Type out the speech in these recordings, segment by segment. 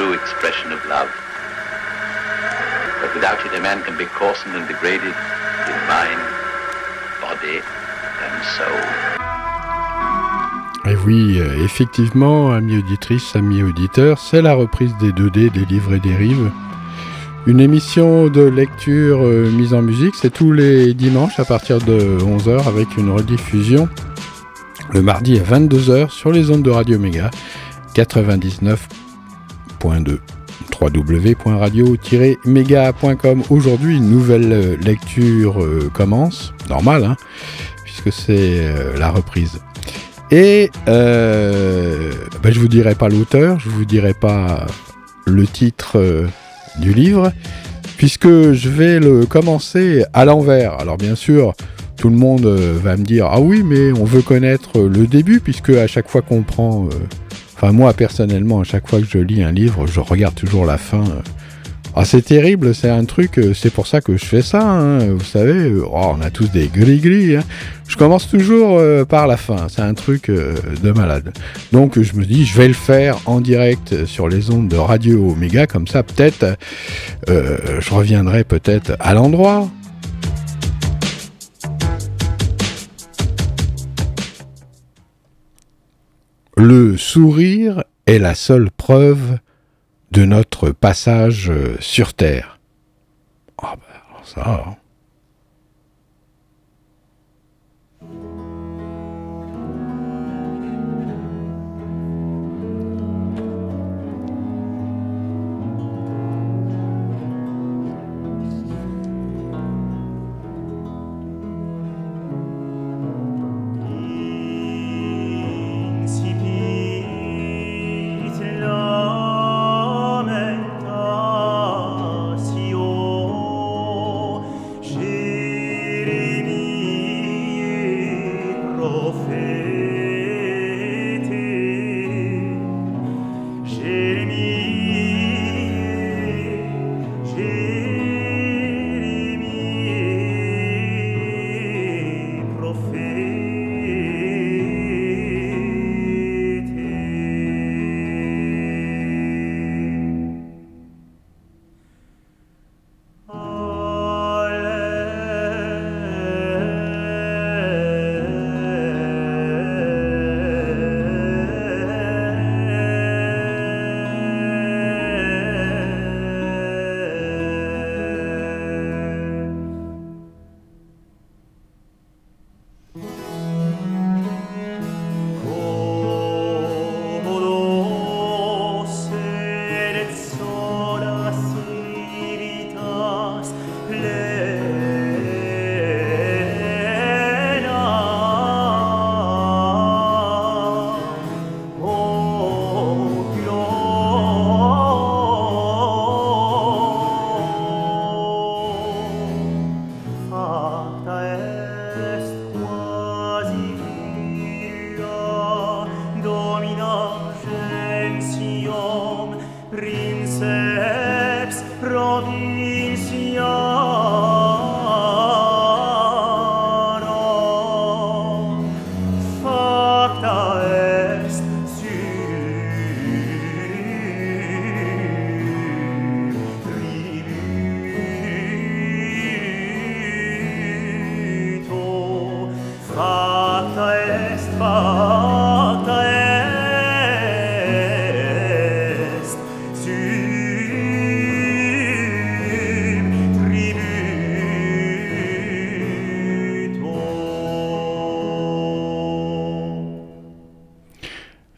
true expression of love. But without it, a man can be coarsened and degraded in mind, body, and soul. Et oui, euh, effectivement, amis auditrices, amis auditeurs, c'est la reprise des 2D des livres et des rives. Une émission de lecture euh, mise en musique, c'est tous les dimanches à partir de 11h avec une rediffusion le mardi à 22h sur les ondes de Radio Méga 99.2 www.radio-méga.com Aujourd'hui, une nouvelle euh, lecture euh, commence, normal, hein, puisque c'est euh, la reprise. Et euh, ben, je vous dirai pas l'auteur, je vous dirai pas le titre du livre, puisque je vais le commencer à l'envers. Alors bien sûr, tout le monde va me dire ah oui, mais on veut connaître le début, puisque à chaque fois qu'on prend, enfin moi personnellement, à chaque fois que je lis un livre, je regarde toujours la fin. euh. Ah, c'est terrible, c'est un truc, euh, c'est pour ça que je fais ça, hein, vous savez, euh, oh, on a tous des gris-gris. hein. Je commence toujours par la fin, c'est un truc de malade. Donc je me dis, je vais le faire en direct sur les ondes de Radio Omega, comme ça peut-être je reviendrai peut-être à l'endroit. Le sourire est la seule preuve de notre passage euh, sur Terre. Ah ben ça...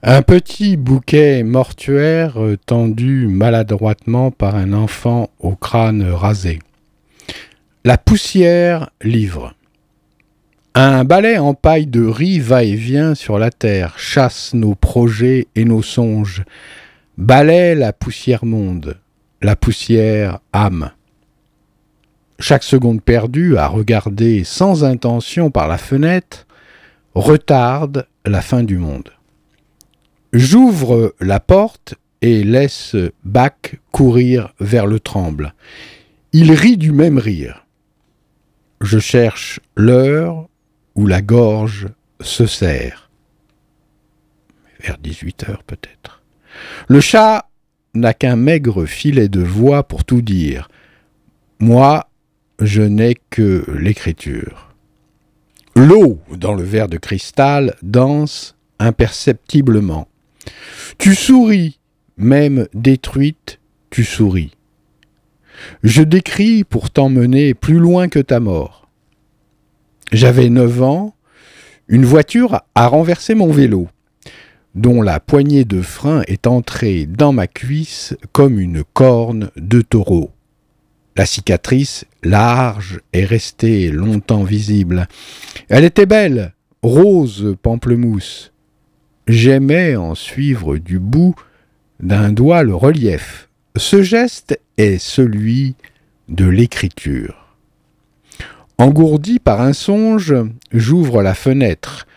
Un petit bouquet mortuaire tendu maladroitement par un enfant au crâne rasé. La poussière livre. Un balai en paille de riz va et vient sur la terre, chasse nos projets et nos songes. Balai la poussière monde. la poussière âme. Chaque seconde perdue à regarder sans intention par la fenêtre retarde la fin du monde. J'ouvre la porte et laisse Bach courir vers le tremble. Il rit du même rire. Je cherche l'heure où la gorge se serre. Vers 18 heures peut-être. Le chat n'a qu'un maigre filet de voix pour tout dire. Moi, je n'ai que l'écriture. L'eau dans le verre de cristal danse imperceptiblement. Tu souris, même détruite, tu souris. Je décris pour t'emmener plus loin que ta mort. J'avais neuf ans, une voiture a renversé mon vélo, dont la poignée de frein est entrée dans ma cuisse comme une corne de taureau. La cicatrice, large, est restée longtemps visible. Elle était belle, rose pamplemousse. J'aimais en suivre du bout d'un doigt le relief. Ce geste est celui de l'écriture. Engourdi par un songe, j'ouvre la fenêtre.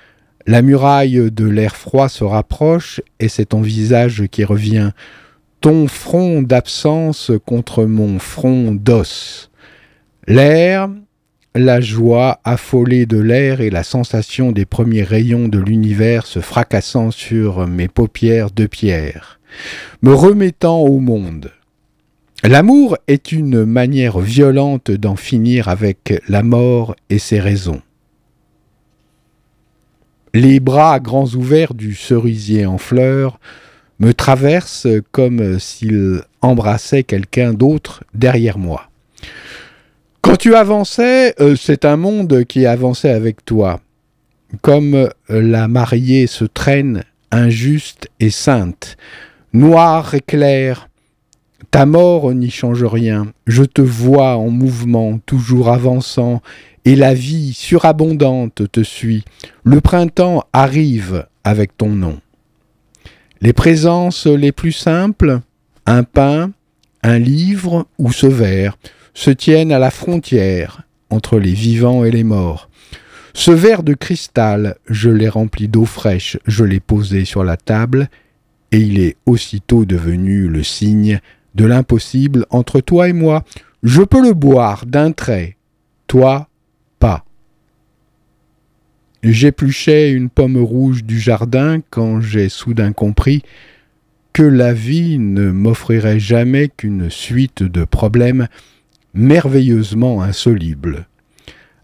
La muraille de l'air froid se rapproche et c'est ton visage qui revient, ton front d'absence contre mon front d'os. L'air, la joie affolée de l'air et la sensation des premiers rayons de l'univers se fracassant sur mes paupières de pierre, me remettant au monde. L'amour est une manière violente d'en finir avec la mort et ses raisons. Les bras grands ouverts du cerisier en fleurs me traversent comme s'il embrassait quelqu'un d'autre derrière moi. Tu avançais, euh, c'est un monde qui avançait avec toi. Comme la mariée se traîne, injuste et sainte, noire et claire, ta mort n'y change rien. Je te vois en mouvement, toujours avançant, et la vie surabondante te suit. Le printemps arrive avec ton nom. Les présences les plus simples, un pain, un livre ou ce verre, se tiennent à la frontière entre les vivants et les morts. Ce verre de cristal, je l'ai rempli d'eau fraîche, je l'ai posé sur la table, et il est aussitôt devenu le signe de l'impossible entre toi et moi. Je peux le boire d'un trait, toi pas. J'épluchais une pomme rouge du jardin quand j'ai soudain compris que la vie ne m'offrirait jamais qu'une suite de problèmes merveilleusement insolubles.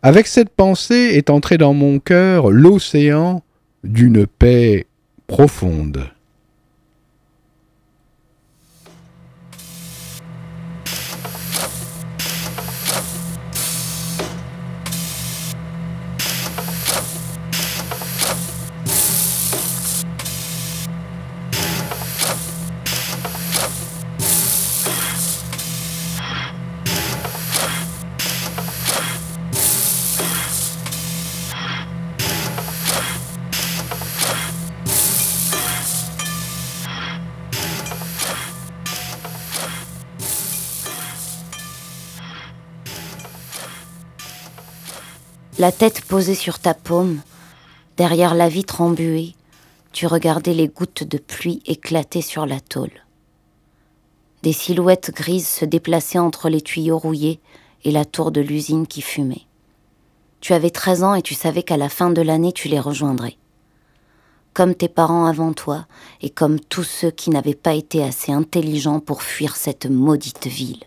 Avec cette pensée est entré dans mon cœur l'océan d'une paix profonde. La tête posée sur ta paume, derrière la vitre embuée, tu regardais les gouttes de pluie éclater sur la tôle. Des silhouettes grises se déplaçaient entre les tuyaux rouillés et la tour de l'usine qui fumait. Tu avais 13 ans et tu savais qu'à la fin de l'année tu les rejoindrais. Comme tes parents avant toi et comme tous ceux qui n'avaient pas été assez intelligents pour fuir cette maudite ville.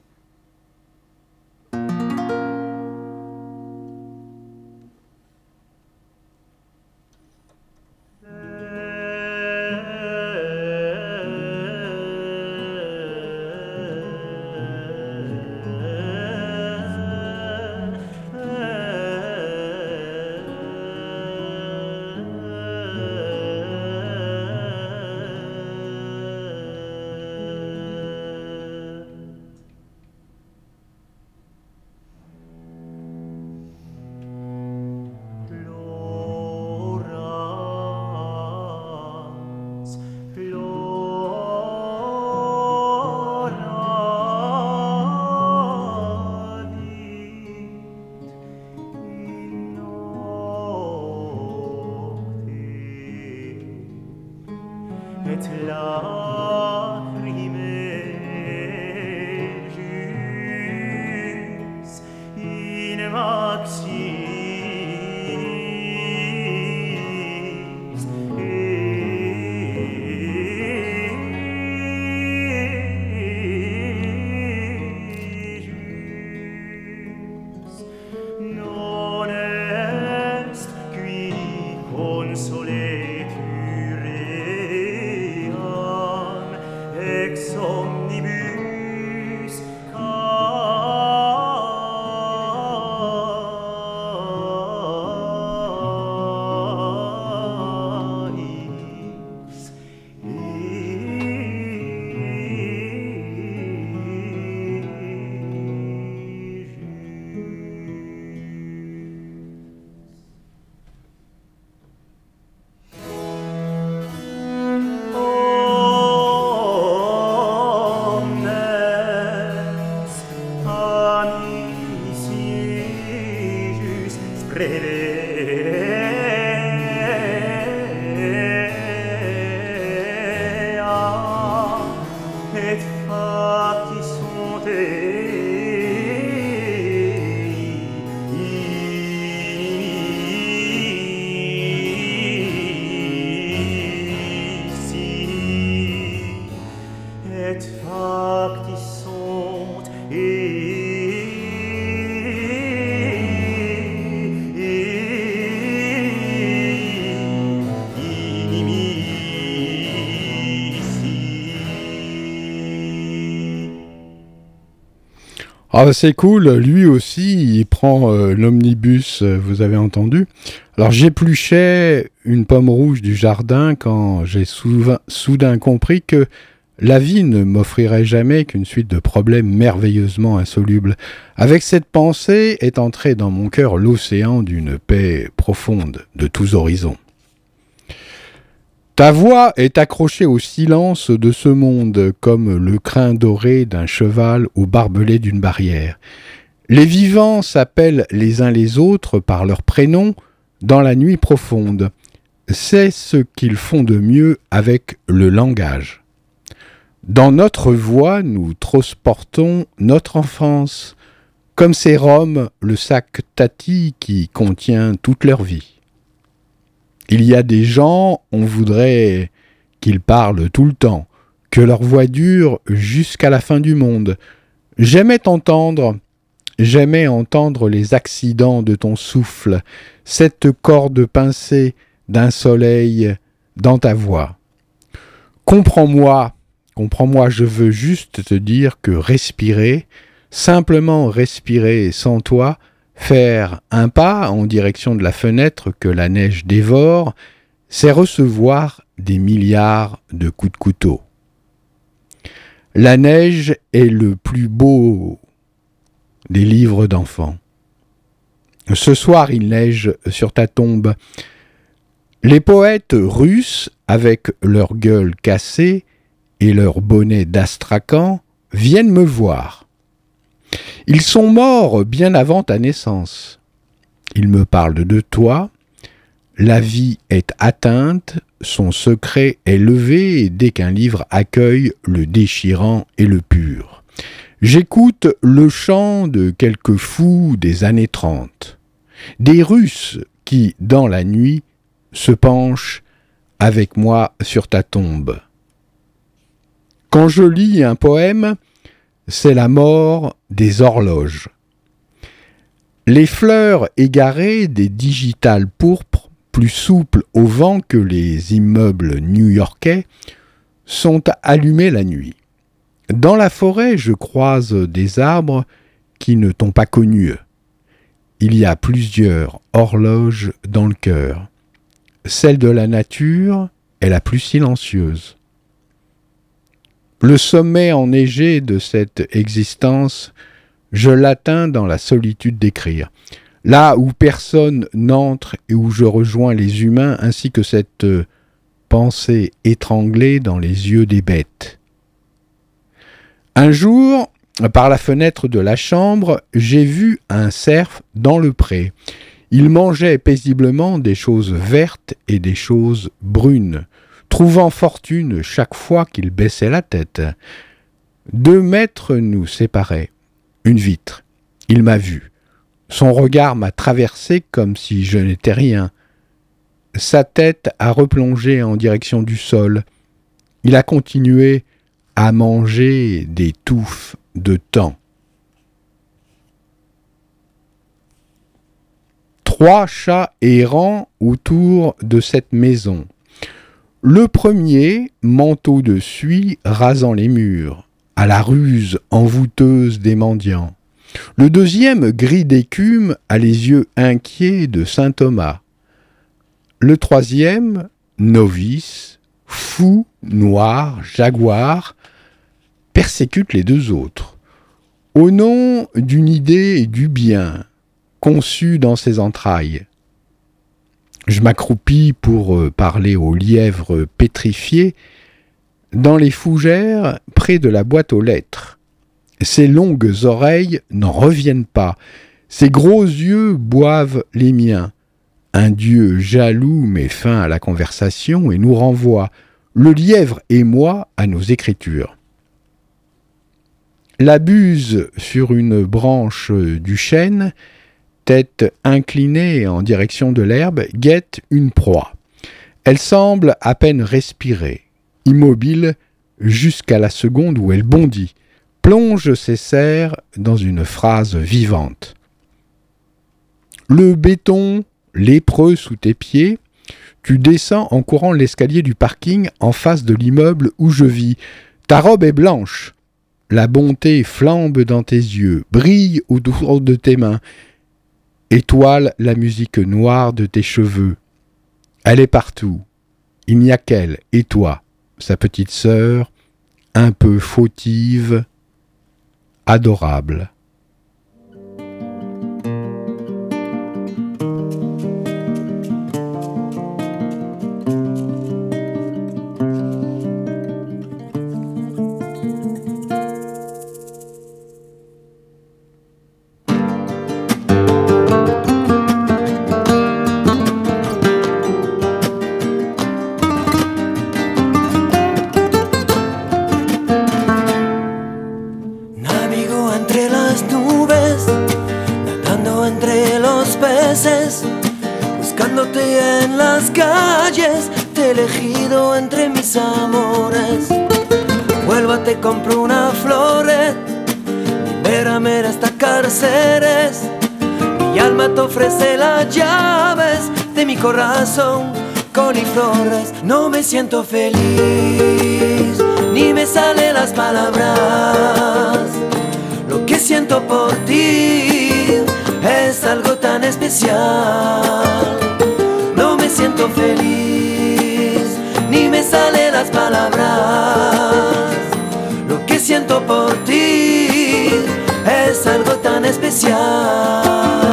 Ah c'est cool, lui aussi il prend euh, l'omnibus, euh, vous avez entendu. Alors j'épluchais une pomme rouge du jardin quand j'ai souva- soudain compris que la vie ne m'offrirait jamais qu'une suite de problèmes merveilleusement insolubles. Avec cette pensée est entré dans mon cœur l'océan d'une paix profonde de tous horizons. Ta voix est accrochée au silence de ce monde comme le crin doré d'un cheval au barbelé d'une barrière. Les vivants s'appellent les uns les autres par leurs prénoms dans la nuit profonde. C'est ce qu'ils font de mieux avec le langage. Dans notre voix, nous transportons notre enfance, comme ces Roms le sac Tati qui contient toute leur vie. Il y a des gens, on voudrait qu'ils parlent tout le temps, que leur voix dure jusqu'à la fin du monde. J'aimais t'entendre, j'aimais entendre les accidents de ton souffle, cette corde pincée d'un soleil dans ta voix. Comprends-moi, comprends-moi, je veux juste te dire que respirer, simplement respirer sans toi, faire un pas en direction de la fenêtre que la neige dévore, c'est recevoir des milliards de coups de couteau. La neige est le plus beau des livres d'enfants. Ce soir, il neige sur ta tombe. Les poètes russes, avec leur gueule cassée et leur bonnet d'astracan, viennent me voir. Ils sont morts bien avant ta naissance. Ils me parlent de toi. La vie est atteinte, son secret est levé dès qu'un livre accueille le déchirant et le pur. J'écoute le chant de quelques fous des années trente, des Russes qui, dans la nuit, se penchent avec moi sur ta tombe. Quand je lis un poème, c'est la mort des horloges. Les fleurs égarées des digitales pourpres, plus souples au vent que les immeubles new-yorkais, sont allumées la nuit. Dans la forêt, je croise des arbres qui ne t'ont pas connu. Il y a plusieurs horloges dans le cœur. Celle de la nature est la plus silencieuse. Le sommet enneigé de cette existence, je l'atteins dans la solitude d'écrire. Là où personne n'entre et où je rejoins les humains ainsi que cette euh, pensée étranglée dans les yeux des bêtes. Un jour, par la fenêtre de la chambre, j'ai vu un cerf dans le pré. Il mangeait paisiblement des choses vertes et des choses brunes, trouvant fortune chaque fois qu'il baissait la tête. Deux mètres nous séparaient, une vitre. Il m'a vu. Son regard m'a traversé comme si je n'étais rien. Sa tête a replongé en direction du sol. Il a continué à manger des touffes de temps. Trois chats errants autour de cette maison. Le premier, manteau de suie rasant les murs, à la ruse envoûteuse des mendiants. Le deuxième, gris d'écume, a les yeux inquiets de saint Thomas. Le troisième, novice, fou, noir, jaguar, persécute les deux autres. Au nom d'une idée du bien, conçue dans ses entrailles. Je m'accroupis pour euh, parler aux lièvres pétrifiés dans les fougères près de la boîte aux lettres. Ses longues oreilles n'en reviennent pas, ses gros yeux boivent les miens. Un dieu jaloux met fin à la conversation et nous renvoie, le lièvre et moi, à nos écritures. La buse sur une branche du chêne, tête inclinée en direction de l'herbe, guette une proie. Elle semble à peine respirer, immobile jusqu'à la seconde où elle bondit, plonge ses serres dans une phrase vivante. Le béton lépreux sous tes pieds, tu descends en courant l'escalier du parking en face de l'immeuble où je vis. Ta robe est blanche, la bonté flambe dans tes yeux, brille autour de tes mains, étoile la musique noire de tes cheveux. Elle est partout. Il n'y a qu'elle et toi, sa petite sœur, un peu fautive, adorable. buscándote en las calles, te he elegido entre mis amores. Vuelvo, te compro una flores, libérame de estas cárceles. Mi alma te ofrece las llaves de mi corazón con flores. No me siento feliz, ni me salen las palabras, lo que siento por ti es algo tan especial. No me siento feliz ni me salen las palabras. Lo que siento por ti es algo tan especial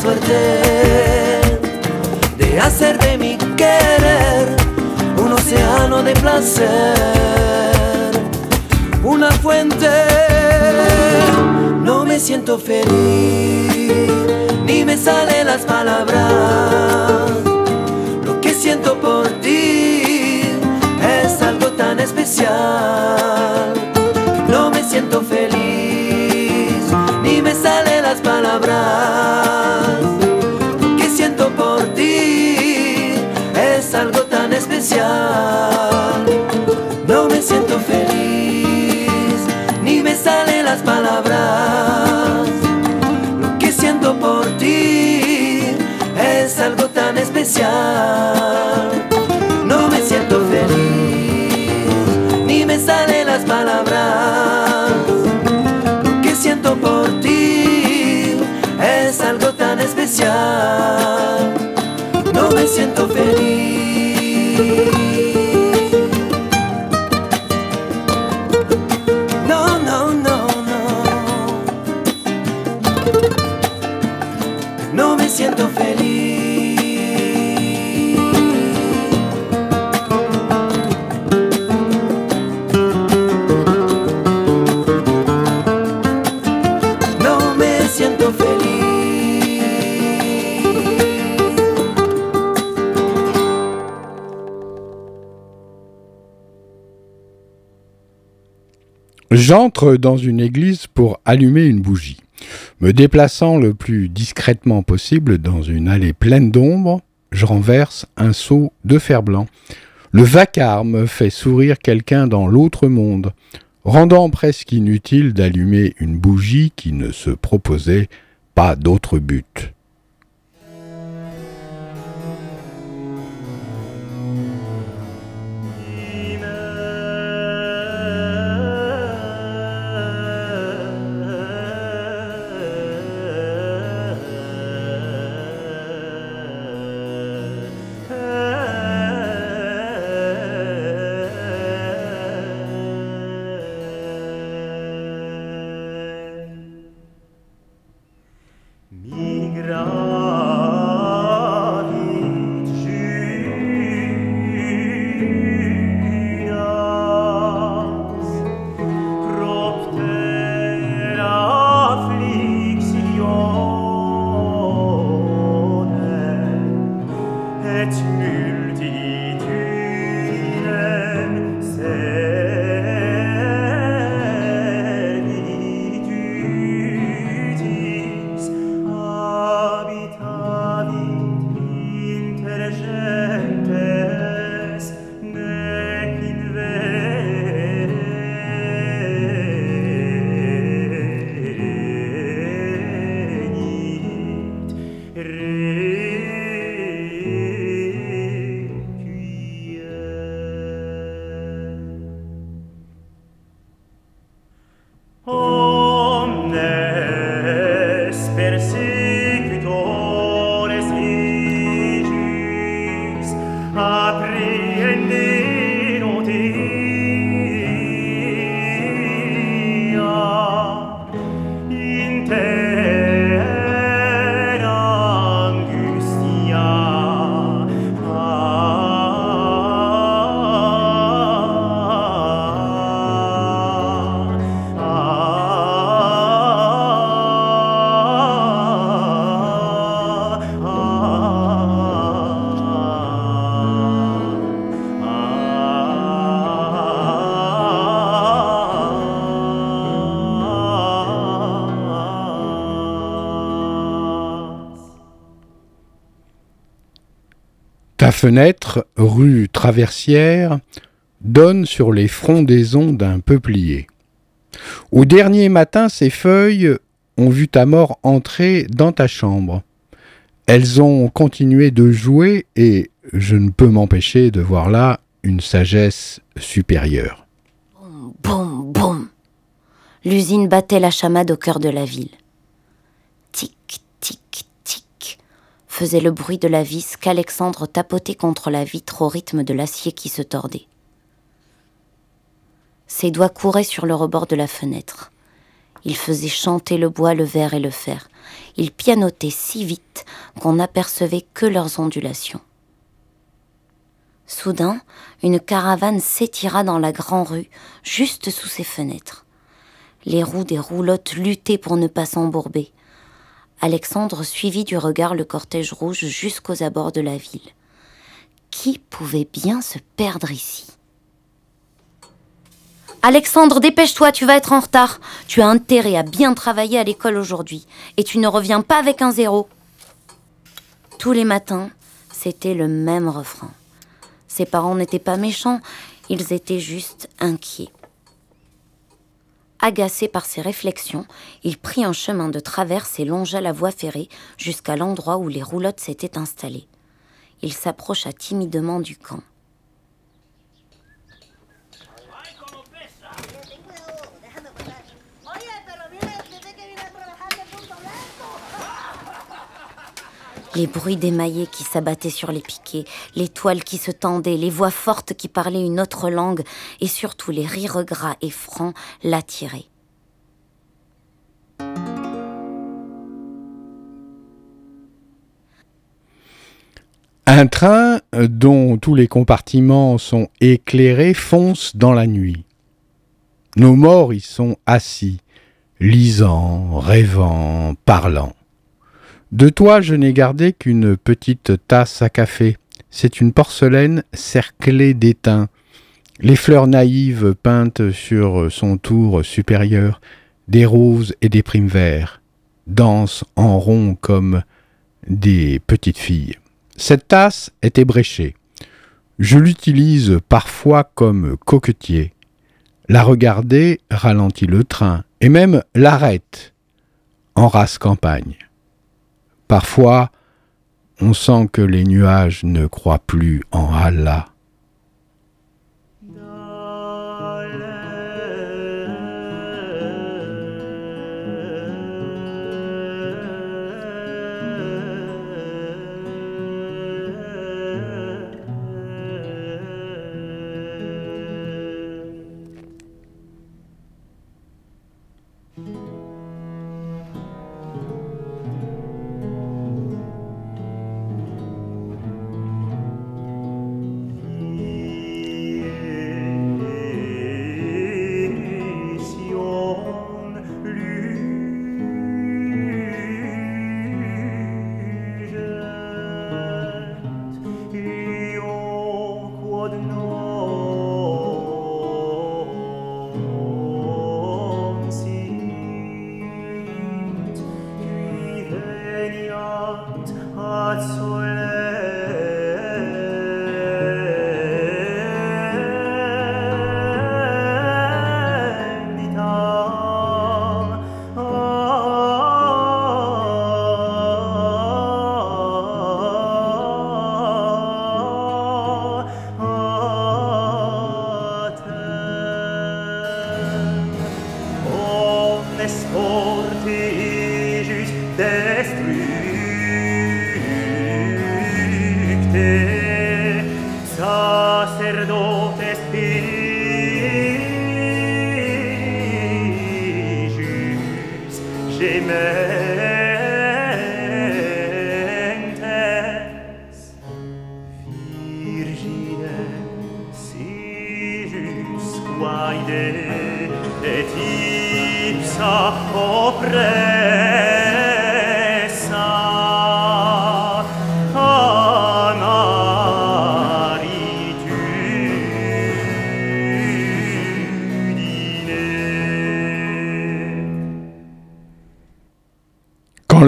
suerte de hacer de mi querer un océano de placer, una fuente. No me siento feliz, ni me salen las palabras. Lo que siento por ti es algo tan especial. No me siento feliz, ni me salen las palabras. las palabras. Lo que siento por ti es algo tan especial. Dans une église pour allumer une bougie. Me déplaçant le plus discrètement possible dans une allée pleine d'ombre, je renverse un seau de fer blanc. Le vacarme fait sourire quelqu'un dans l'autre monde, rendant presque inutile d'allumer une bougie qui ne se proposait pas d'autre but. Ta fenêtre, rue Traversière, donne sur les frondaisons d'un peuplier. Au dernier matin, ces feuilles ont vu ta mort entrer dans ta chambre. Elles ont continué de jouer et je ne peux m'empêcher de voir là une sagesse supérieure. Boum, boum. L'usine battait la chamade au cœur de la ville. Tic, faisait le bruit de la vis qu'Alexandre tapotait contre la vitre au rythme de l'acier qui se tordait. Ses doigts couraient sur le rebord de la fenêtre. Il faisait chanter le bois, le verre et le fer. Il pianotait si vite qu'on n'apercevait que leurs ondulations. Soudain, une caravane s'étira dans la grande rue, juste sous ses fenêtres. Les roues des roulottes luttaient pour ne pas s'embourber. Alexandre suivit du regard le cortège rouge jusqu'aux abords de la ville. Qui pouvait bien se perdre ici? Alexandre, dépêche-toi, tu vas être en retard. Tu as intérêt à bien travailler à l'école aujourd'hui. Et tu ne reviens pas avec un zéro. Tous les matins, c'était le même refrain. Ses parents n'étaient pas méchants, ils étaient juste inquiets. Agacé par ses réflexions, il prit un chemin de traverse et longea la voie ferrée jusqu'à l'endroit où les roulottes s'étaient installées. Il s'approcha timidement du camp. Les bruits d'émaillés qui s'abattaient sur les piquets, les toiles qui se tendaient, les voix fortes qui parlaient une autre langue, et surtout les rires gras et francs l'attiraient. Un train dont tous les compartiments sont éclairés fonce dans la nuit. Nos morts y sont assis, lisant, rêvant, parlant. De toi, je n'ai gardé qu'une petite tasse à café. C'est une porcelaine cerclée d'étain. Les fleurs naïves peintes sur son tour supérieur, des roses et des primes verts, dansent en rond comme des petites filles. Cette tasse est ébréchée. Je l'utilise parfois comme coquetier. La regarder ralentit le train et même l'arrête en race campagne. Parfois, on sent que les nuages ne croient plus en Allah.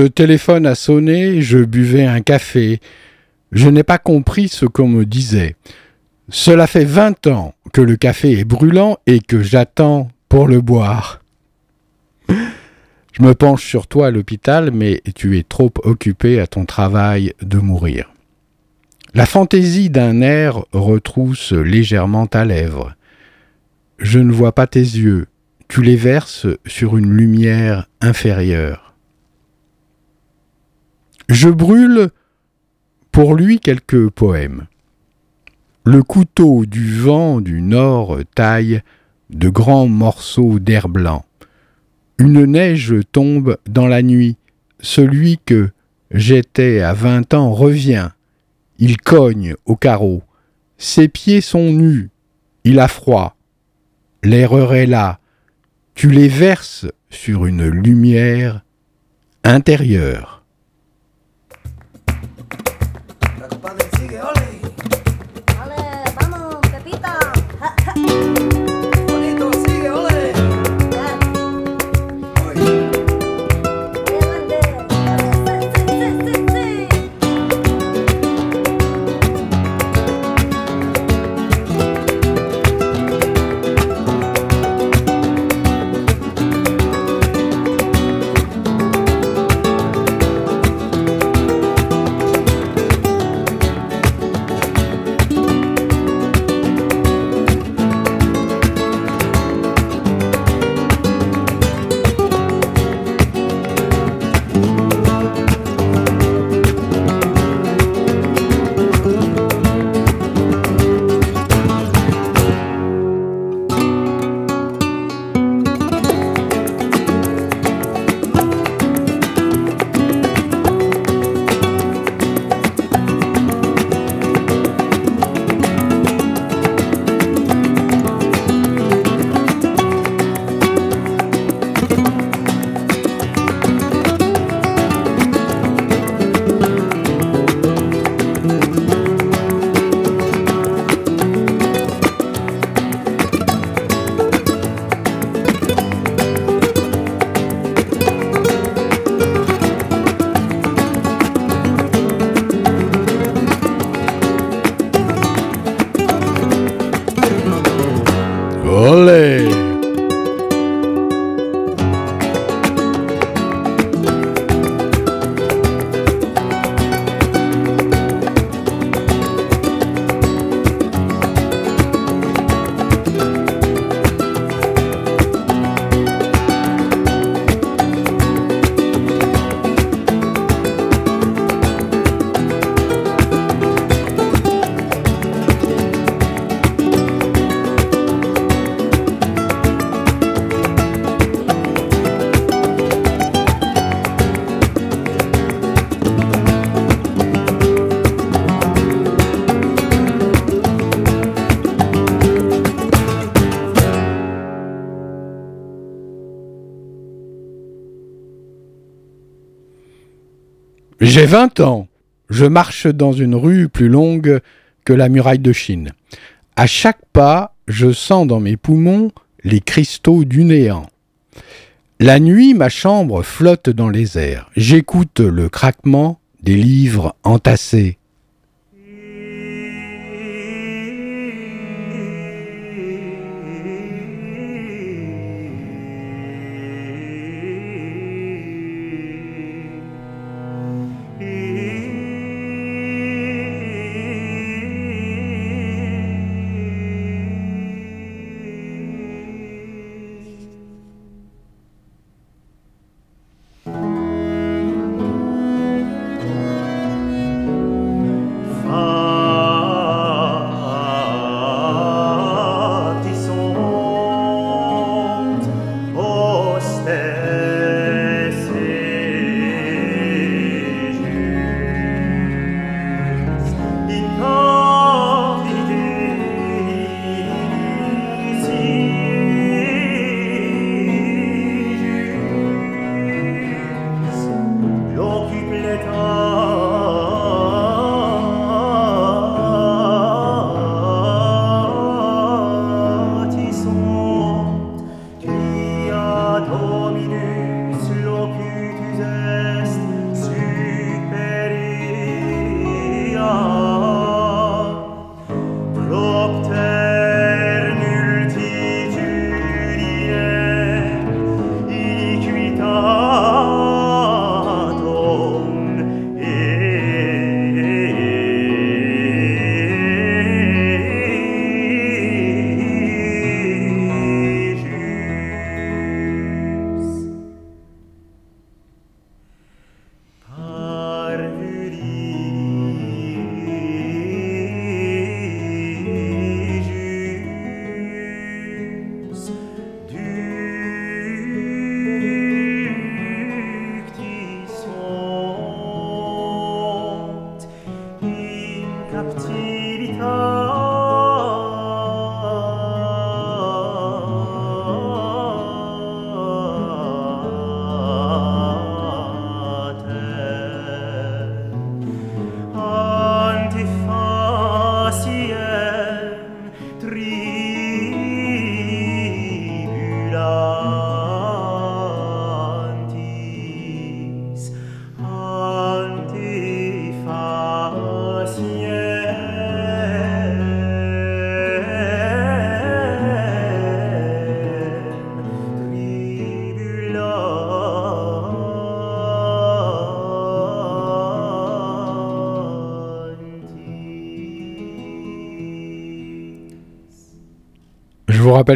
Téléphone a sonné, je buvais un café. Je n'ai pas compris ce qu'on me disait. Cela fait vingt ans que le café est brûlant et que j'attends pour le boire. Je me penche sur toi à l'hôpital, mais tu es trop occupé à ton travail de mourir. La fantaisie d'un air retrousse légèrement ta lèvre. Je ne vois pas tes yeux, tu les verses sur une lumière inférieure. Je brûle pour lui quelques poèmes. Le couteau du vent du nord taille de grands morceaux d'air blanc. Une neige tombe dans la nuit. Celui que j'étais à vingt ans revient. Il cogne au carreau. Ses pieds sont nus. Il a froid. L'erreur est là. Tu les verses sur une lumière intérieure. J'ai 20 ans. Je marche dans une rue plus longue que la muraille de Chine. À chaque pas, je sens dans mes poumons les cristaux du néant. La nuit, ma chambre flotte dans les airs. J'écoute le craquement des livres entassés.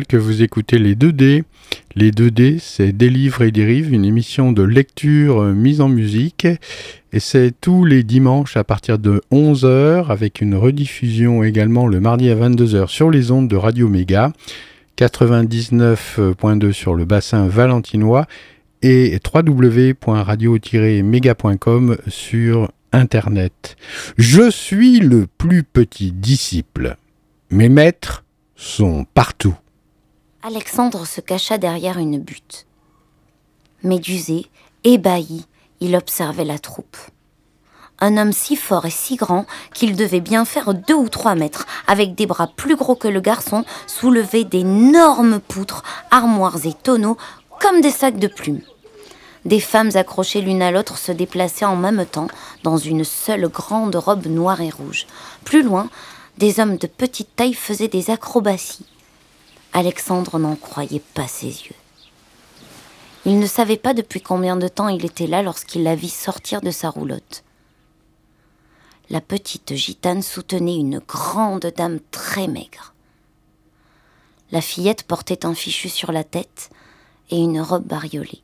Que vous écoutez les 2D. Les 2D, c'est Des livres et dérives, une émission de lecture euh, mise en musique. Et c'est tous les dimanches à partir de 11h, avec une rediffusion également le mardi à 22h sur les ondes de Radio Méga, 99.2 sur le bassin valentinois et www.radio-méga.com sur Internet. Je suis le plus petit disciple. Mes maîtres sont partout. Alexandre se cacha derrière une butte. Médusé, ébahi, il observait la troupe. Un homme si fort et si grand qu'il devait bien faire deux ou trois mètres, avec des bras plus gros que le garçon, soulevait d'énormes poutres, armoires et tonneaux comme des sacs de plumes. Des femmes accrochées l'une à l'autre se déplaçaient en même temps dans une seule grande robe noire et rouge. Plus loin, des hommes de petite taille faisaient des acrobaties. Alexandre n'en croyait pas ses yeux. Il ne savait pas depuis combien de temps il était là lorsqu'il la vit sortir de sa roulotte. La petite gitane soutenait une grande dame très maigre. La fillette portait un fichu sur la tête et une robe bariolée.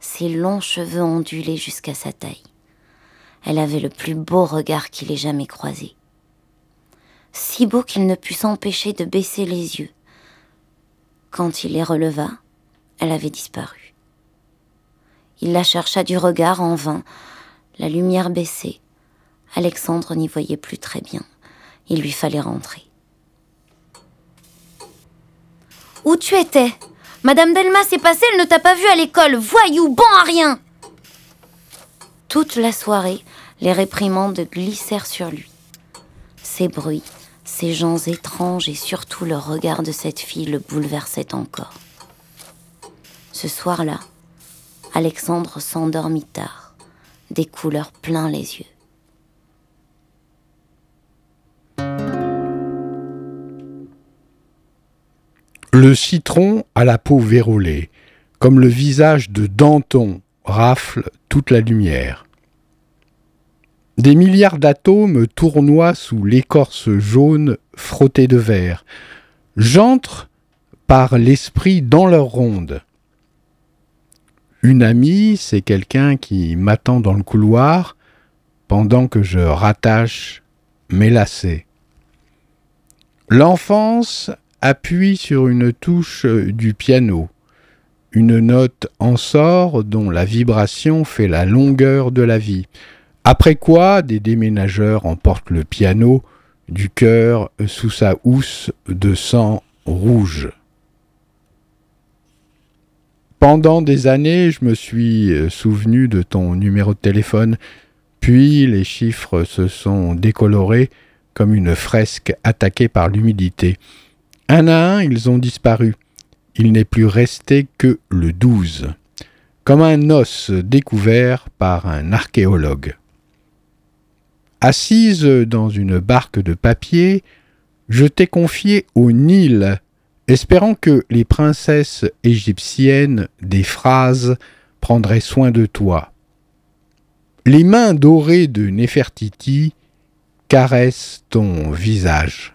Ses longs cheveux ondulaient jusqu'à sa taille. Elle avait le plus beau regard qu'il ait jamais croisé. Si beau qu'il ne put s'empêcher de baisser les yeux. Quand il les releva, elle avait disparu. Il la chercha du regard en vain. La lumière baissait. Alexandre n'y voyait plus très bien. Il lui fallait rentrer. Où tu étais? Madame Delmas est passée, elle ne t'a pas vu à l'école. Voyou, bon à rien Toute la soirée, les réprimandes glissèrent sur lui. Ces bruits, ces gens étranges et surtout le regard de cette fille le bouleversaient encore. Ce soir-là, Alexandre s'endormit tard, des couleurs plein les yeux. Le citron à la peau vérolée, comme le visage de Danton, rafle toute la lumière. Des milliards d'atomes tournoient sous l'écorce jaune frottée de verre. J'entre par l'esprit dans leur ronde. Une amie, c'est quelqu'un qui m'attend dans le couloir pendant que je rattache mes lacets. L'enfance appuie sur une touche du piano. Une note en sort dont la vibration fait la longueur de la vie. Après quoi, des déménageurs emportent le piano du cœur sous sa housse de sang rouge. Pendant des années, je me suis souvenu de ton numéro de téléphone, puis les chiffres se sont décolorés comme une fresque attaquée par l'humidité. Un à un, ils ont disparu. Il n'est plus resté que le 12, comme un os découvert par un archéologue. Assise dans une barque de papier, je t'ai confié au Nil, espérant que les princesses égyptiennes des phrases prendraient soin de toi. Les mains dorées de Néfertiti caressent ton visage.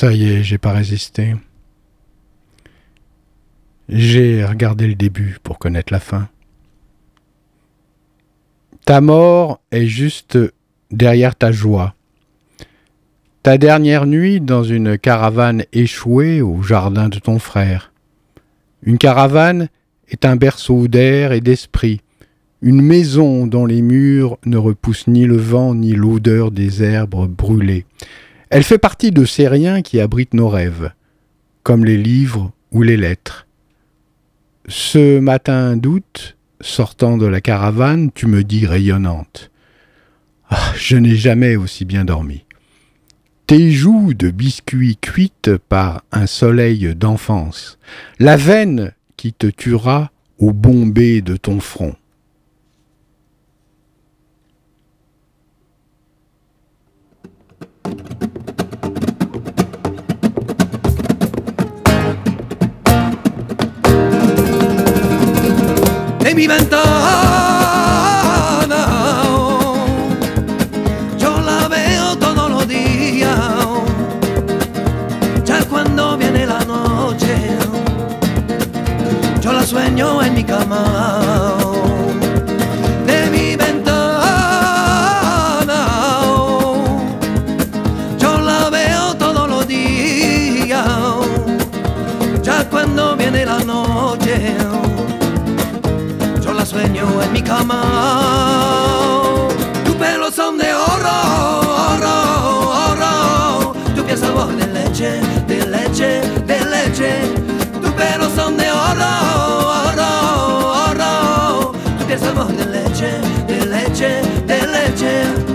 Ça y est, j'ai pas résisté. J'ai regardé le début pour connaître la fin. Ta mort est juste derrière ta joie. Ta dernière nuit dans une caravane échouée au jardin de ton frère. Une caravane est un berceau d'air et d'esprit, une maison dont les murs ne repoussent ni le vent ni l'odeur des herbes brûlées. Elle fait partie de ces riens qui abritent nos rêves, comme les livres ou les lettres. Ce matin d'août, sortant de la caravane, tu me dis rayonnante. Ah, je n'ai jamais aussi bien dormi. Tes joues de biscuits cuites par un soleil d'enfance, la veine qui te tuera au bombé de ton front. mi ventana. Yo la veo todos los días, ya cuando viene la noche, yo la sueño en mi cama. De mi ventana, yo la veo todos los días, ya cuando viene la noche la sueño en mi cama. Tu pelo son de oro, oro, oro. Tu piel sabor de leche, de leche, de leche. Tu pelo son de oro, oro, oro. Tu piel sabor de leche, de leche, de leche.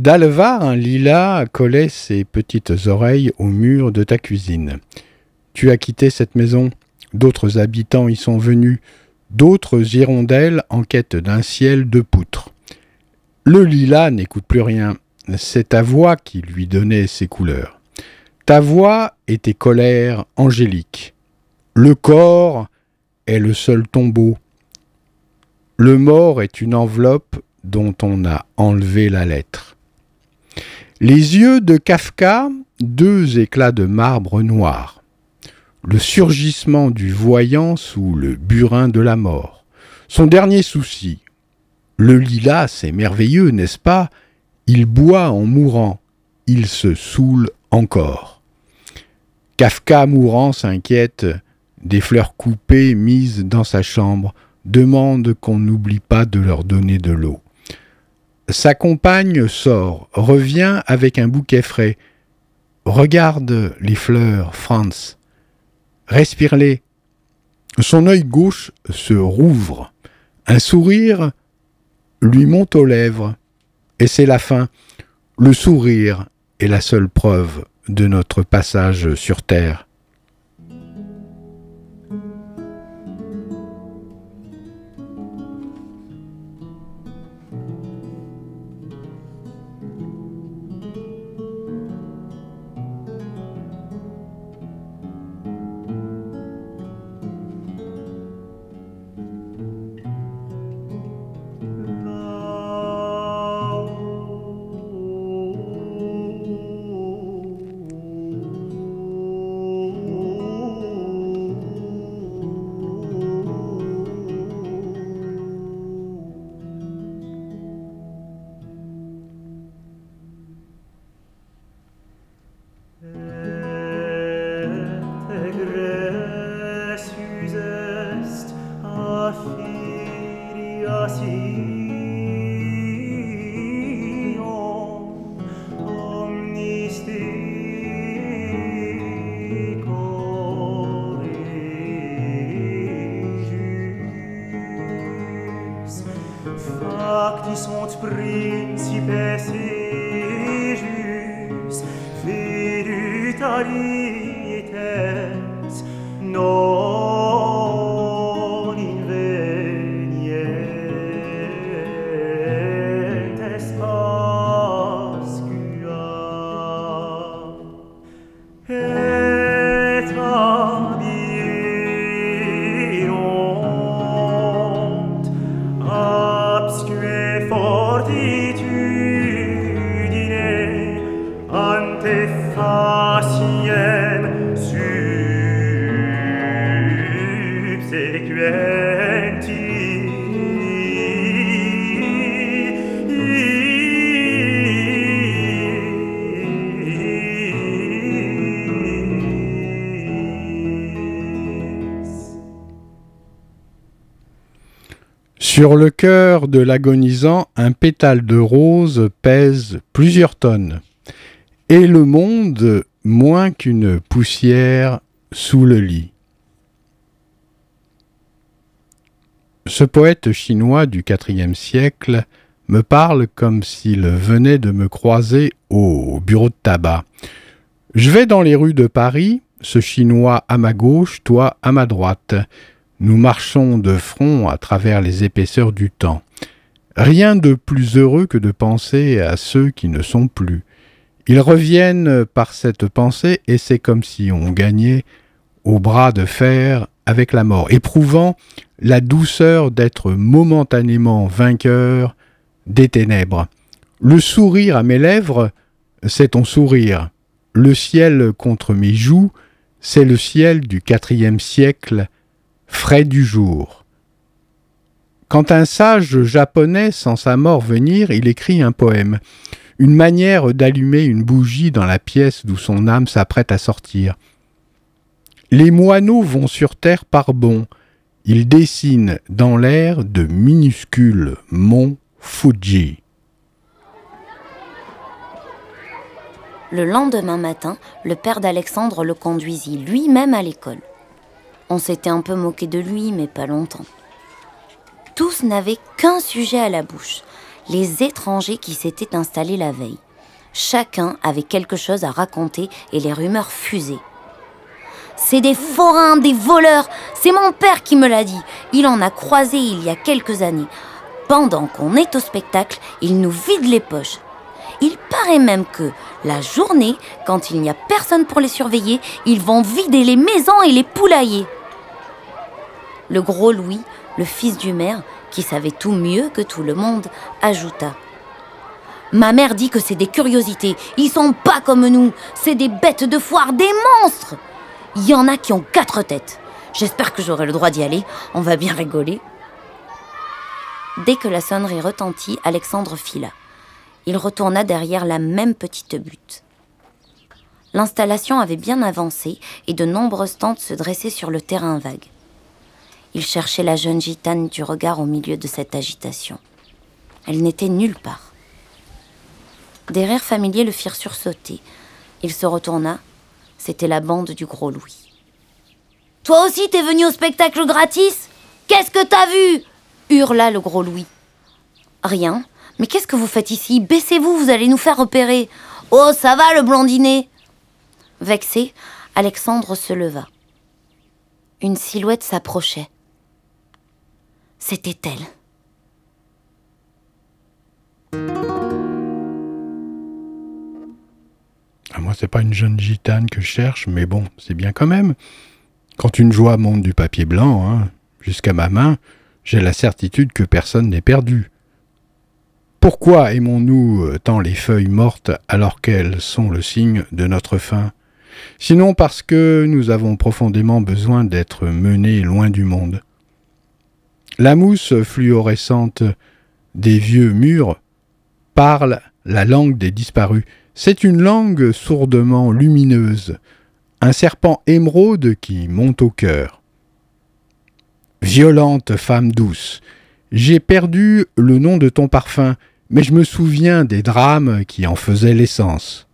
Rue d'Alvar, un lilas collait ses petites oreilles au mur de ta cuisine. Tu as quitté cette maison, d'autres habitants y sont venus, d'autres hirondelles en quête d'un ciel de poutres. Le lilas n'écoute plus rien, c'est ta voix qui lui donnait ses couleurs. Ta voix et tes colères angéliques. Le corps est le seul tombeau. Le mort est une enveloppe dont on a enlevé la lettre. Les yeux de Kafka, deux éclats de marbre noir. Le surgissement du voyant sous le burin de la mort. Son dernier souci. Le lilas, c'est merveilleux, n'est-ce pas? Il boit en mourant, il se saoule encore. Kafka mourant s'inquiète des fleurs coupées mises dans sa chambre, demande qu'on n'oublie pas de leur donner de l'eau. Sa compagne sort, revient avec un bouquet frais. Regarde les fleurs, Franz. Respire-les. Son œil gauche se rouvre. Un sourire lui monte aux lèvres. Et c'est la fin. Le sourire est la seule preuve de notre passage sur Terre. Sur le cœur de l'agonisant, un pétale de rose pèse plusieurs tonnes. Et le monde moins qu'une poussière sous le lit. Ce poète chinois du IVe siècle me parle comme s'il venait de me croiser au bureau de tabac. Je vais dans les rues de Paris, ce chinois à ma gauche, toi à ma droite. Nous marchons de front à travers les épaisseurs du temps. Rien de plus heureux que de penser à ceux qui ne sont plus. Ils reviennent par cette pensée et c'est comme si on gagnait au bras de fer avec la mort, éprouvant la douceur d'être momentanément vainqueur des ténèbres. Le sourire à mes lèvres, c'est ton sourire. Le ciel contre mes joues, c'est le ciel du quatrième siècle, frais du jour. Quand un sage japonais sent sa mort venir, il écrit un poème, une manière d'allumer une bougie dans la pièce d'où son âme s'apprête à sortir. Les moineaux vont sur terre par bond, ils dessinent dans l'air de minuscules monts Fuji. Le lendemain matin, le père d'Alexandre le conduisit lui-même à l'école. On s'était un peu moqué de lui, mais pas longtemps. Tous n'avaient qu'un sujet à la bouche, les étrangers qui s'étaient installés la veille. Chacun avait quelque chose à raconter et les rumeurs fusaient. C'est des forains, des voleurs, c'est mon père qui me l'a dit. Il en a croisé il y a quelques années. Pendant qu'on est au spectacle, il nous vide les poches. Il paraît même que, la journée, quand il n'y a personne pour les surveiller, ils vont vider les maisons et les poulaillers. Le gros Louis, le fils du maire, qui savait tout mieux que tout le monde, ajouta. Ma mère dit que c'est des curiosités. Ils sont pas comme nous. C'est des bêtes de foire, des monstres. Il y en a qui ont quatre têtes. J'espère que j'aurai le droit d'y aller. On va bien rigoler. Dès que la sonnerie retentit, Alexandre fila. Il retourna derrière la même petite butte. L'installation avait bien avancé et de nombreuses tentes se dressaient sur le terrain vague. Il cherchait la jeune gitane du regard au milieu de cette agitation. Elle n'était nulle part. Des rires familiers le firent sursauter. Il se retourna. C'était la bande du gros Louis. Toi aussi, t'es venu au spectacle gratis? Qu'est-ce que t'as vu? hurla le gros Louis. Rien. Mais qu'est-ce que vous faites ici? Baissez-vous, vous allez nous faire repérer. Oh, ça va, le blondinet Vexé, Alexandre se leva. Une silhouette s'approchait. C'était elle. Ah, moi, c'est pas une jeune gitane que je cherche, mais bon, c'est bien quand même. Quand une joie monte du papier blanc, hein, jusqu'à ma main, j'ai la certitude que personne n'est perdu. Pourquoi aimons-nous euh, tant les feuilles mortes alors qu'elles sont le signe de notre fin? Sinon parce que nous avons profondément besoin d'être menés loin du monde. La mousse fluorescente des vieux murs parle la langue des disparus. C'est une langue sourdement lumineuse, un serpent émeraude qui monte au cœur. Violente femme douce, j'ai perdu le nom de ton parfum, mais je me souviens des drames qui en faisaient l'essence.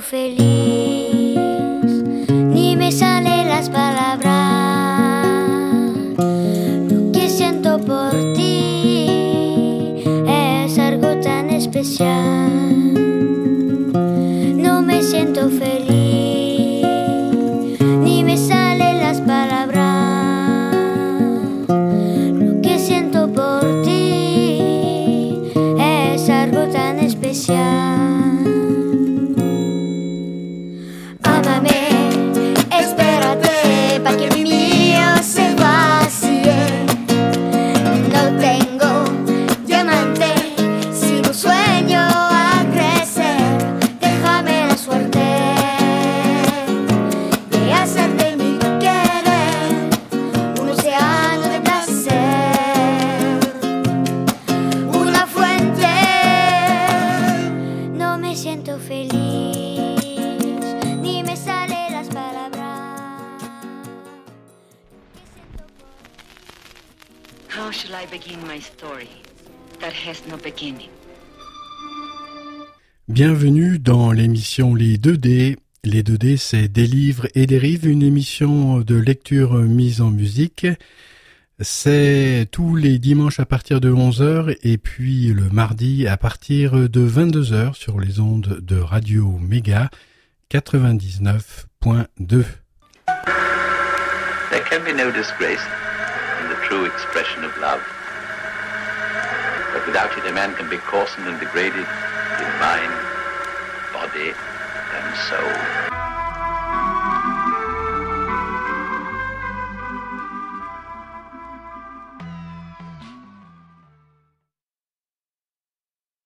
Feliz, ni me salen las palabras. Lo que siento por ti es algo tan especial. Les 2D, c'est Des livres et dérives, une émission de lecture mise en musique. C'est tous les dimanches à partir de 11h et puis le mardi à partir de 22h sur les ondes de Radio Méga 99.2. There can be no disgrace in the true expression of love. But without it, a man can be coarsened and degraded in mind, body, and soul.